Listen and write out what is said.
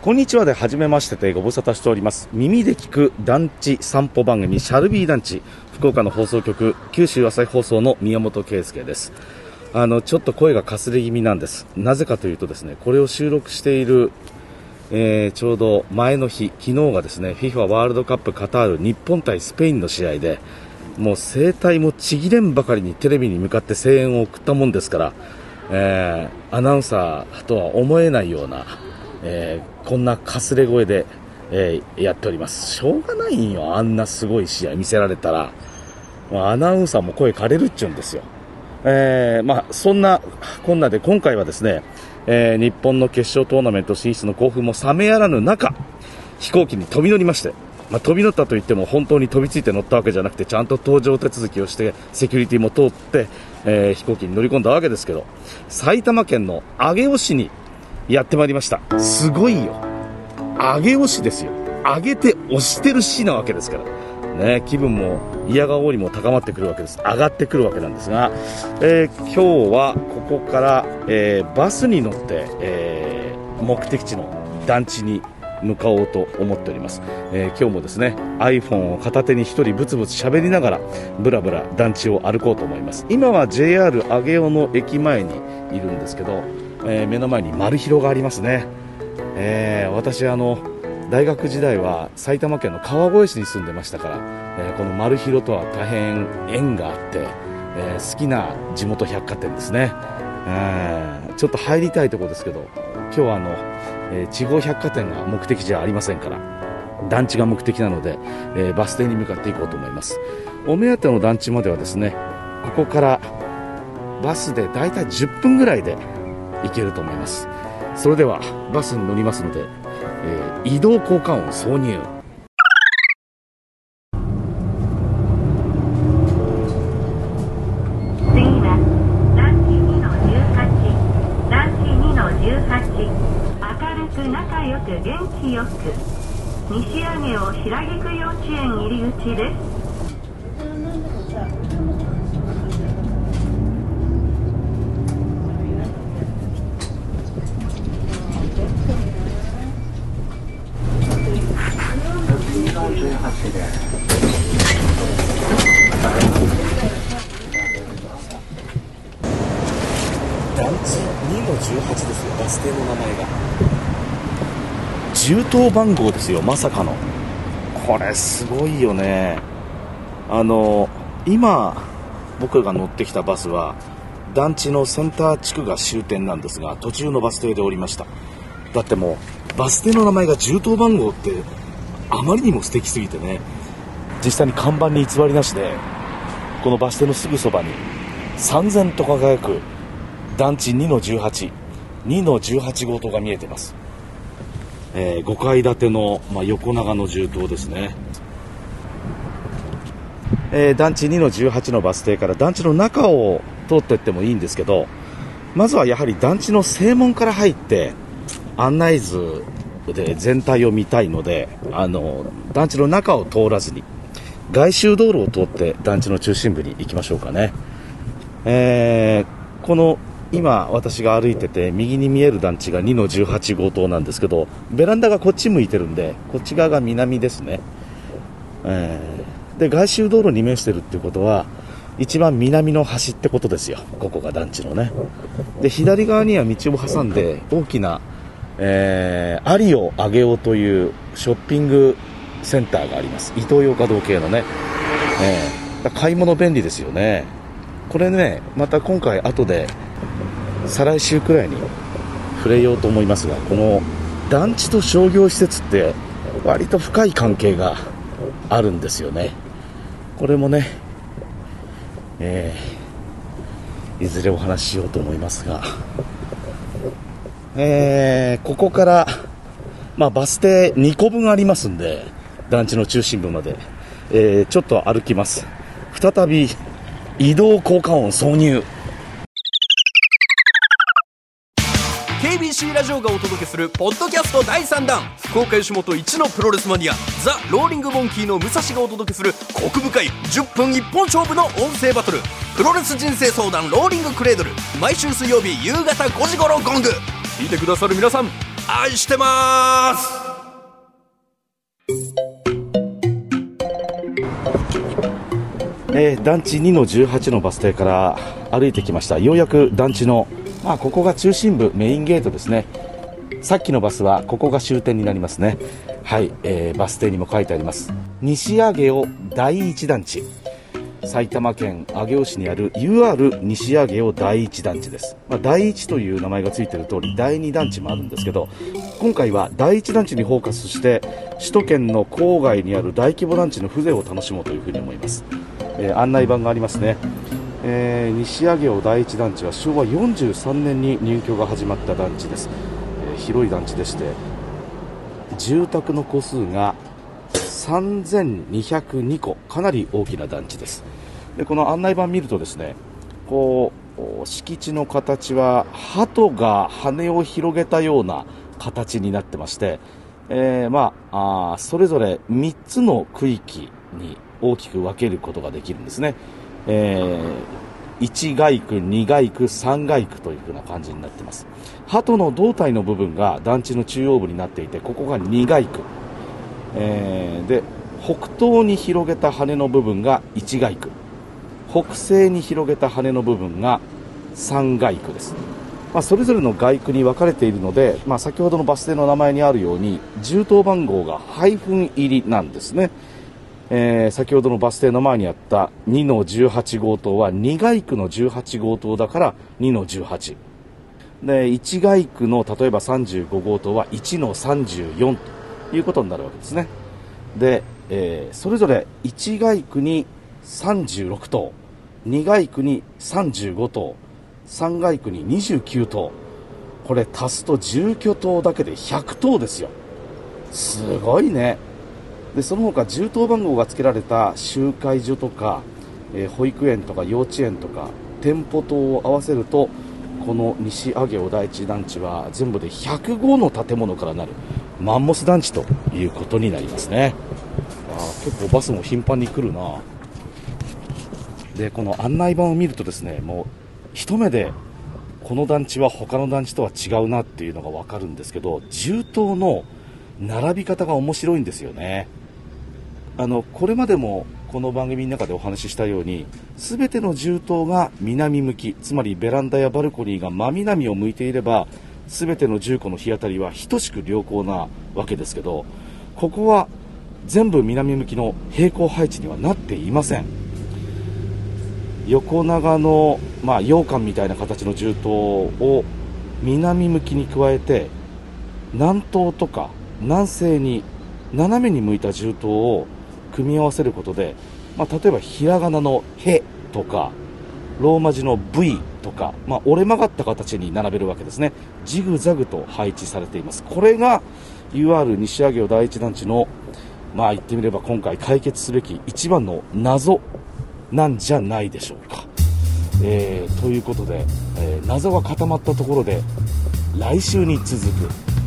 こんにちはで初めましてでご無沙汰しております。耳で聞く団地散歩番組シャルビー団地福岡の放送局九州朝日放送の宮本圭介です。あのちょっと声がかすれ気味なんです。なぜかというとですねこれを収録している、えー、ちょうど前の日昨日がですね FIFA ワールドカップカタール日本対スペインの試合でもう声帯もちぎれんばかりにテレビに向かって声援を送ったもんですから、えー、アナウンサーとは思えないような、えー、こんなかすれ声で、えー、やっております。しょうがないんよあんなすごい試合見せられたら、まあ、アナウンサーも声枯れるっちゅうんですよ。えー、まあ、そんなこんなで今回はですね、えー、日本の決勝トーナメント進出の興奮も冷めやらぬ中、飛行機に飛び乗りまして、まあ、飛び乗ったといっても本当に飛びついて乗ったわけじゃなくてちゃんと搭乗手続きをしてセキュリティも通って、えー、飛行機に乗り込んだわけですけど埼玉県の上尾市にやってまいりました。すごいよ。上尾市ですよ。上げて押してる市なわけですから。ね、気分も嫌がおりも高まってくるわけです。上がってくるわけなんですが、えー、今日はここから、えー、バスに乗って、えー、目的地の団地に向かおうと思っております、え、今日もですね iPhone を片手に1人ブツブツ喋りながらブラブラ団地を歩こうと思います。今は JR 上尾の駅前にいるんですけど、えー、目の前に丸広がありますね、えー、私あの大学時代は埼玉県の川越市に住んでましたから、えー、この丸広とは大変縁があって、えー、好きな地元百貨店ですね、えー、ちょっと入りたいところですけど今日はあの、え地方百貨店が目的じゃありませんから団地が目的なので、えバス停に向かっていこうと思います。お目当ての団地まではですねここからバスでだいたい10分ぐらいで行けると思います。それではバスに乗りますのでえー、移動効果音挿入。次は団地2の18団地2の18明るく仲良く元気よく。西上尾白菊幼稚園入り口です。銃刀番号ですよまさかの。これすごいよね。あの今僕が乗ってきたバスは団地のセンター地区が終点なんですが途中のバス停で降りました。だってもうバス停の名前が銃刀番号ってあまりにも素敵すぎてね実際に看板に偽りなしでこのバス停のすぐそばに3000と輝く団地2の182の18号棟が見えてます。えー、5階建ての、まあ、横長の銃刀ですね、えー、団地2の18のバス停から団地の中を通っていってもいいんですけどまずはやはり団地の正門から入って案内図で全体を見たいのであの団地の中を通らずに外周道路を通って団地の中心部に行きましょうかね、えー、この今私が歩いてて右に見える団地が2の18号棟なんですけどベランダがこっち向いてるんでこっち側が南ですね、えー、で外周道路に面してるっていうことは一番南の端ってことですよ。ここが団地のね。で左側には道を挟んで大きな、えー、アリをあげようというショッピングセンターがあります。イトーヨーカドー系のね、えー、買い物便利ですよね。これねまた今回後で再来週くらいに触れようと思いますがこの団地と商業施設って割と深い関係があるんですよね。これもね、えー、いずれお話ししようと思いますが、えー、ここから、まあ、バス停2個分ありますんで団地の中心部まで、えー、ちょっと歩きます。再び移動効果音挿入。KBC ラジオがお届けするポッドキャスト第3弾。福岡吉本一のプロレスマニアザ・ローリング・モンキーの武蔵がお届けするコク深い10分一本勝負の音声バトル。プロレス人生相談ローリングクレードル。毎週水曜日夕方5時頃ゴング。聞いてくださる皆さん愛してます。えー団地2の18のバス停から歩いてきました。ようやく団地の、まあ、ここが中心部メインゲートですね。さっきのバスはここが終点になりますね。はい、えーバス停にも書いてあります。西上尾第一団地。埼玉県上尾市にある UR 西上尾第一団地です、まあ、第一という名前がついている通り第二団地もあるんですけど今回は第一団地にフォーカスして首都圏の郊外にある大規模団地の風情を楽しもうというふうに思います、えー案内板がありますね、えー西上尾第一団地は昭和43年に入居が始まった団地です、えー広い団地でして住宅の戸数が3202戸かなり大きな団地です。でこの案内板見るとですねこう敷地の形は鳩が羽を広げたような形になってまして、えーまあそれぞれ3つの区域に大きく分けることができるんですね、えー1街区、2街区、3街区というふうな感じになっています。鳩の胴体の部分が団地の中央部になっていてここが2街区。えーで北東に広げた羽の部分が1街区。北西に広げた羽の部分が3街区です、まあ、それぞれの街区に分かれているので、まあ、先ほどのバス停の名前にあるように銃刀番号がハイフン入りなんですね、えー先ほどのバス停の前にあった2の18号棟は2街区の18号棟だから2の18で1街区の例えば35号棟は1の34と。いうことになるわけですね。で、えーそれぞれ1街区に36棟2街区に35棟3街区に29棟これ足すと住居棟だけで100棟ですよ。すごいね。でその他住棟番号が付けられた集会所とか、えー保育園とか幼稚園とか店舗等を合わせるとこの西上尾第一団地は全部で105の建物からなる。マンモス団地ということになりますね。あ結構バスも頻繁に来るな。でこの案内板を見るとですねもう一目でこの団地は他の団地とは違うなっていうのが分かるんですけど銃刀の並び方が面白いんですよね。あのこれまでもこの番組の中でお話ししたように全ての銃刀が南向きつまりベランダやバルコニーが真南を向いていれば全ての銃庫の日当たりは等しく良好なわけですけどここは全部南向きの平行配置にはなっていません。横長の、まあ、羊羹みたいな形の銃刀を南向きに加えて南東とか南西に斜めに向いた銃刀を組み合わせることで、まあ、例えばひらがなの「へ」とかローマ字の V とか、まあ、折れ曲がった形に並べるわけですねジグザグと配置されていますこれが UR 西上尾第一団地のまあ言ってみれば今回解決すべき一番の謎なんじゃないでしょうか。えーということで、えー謎が固まったところで来週に続く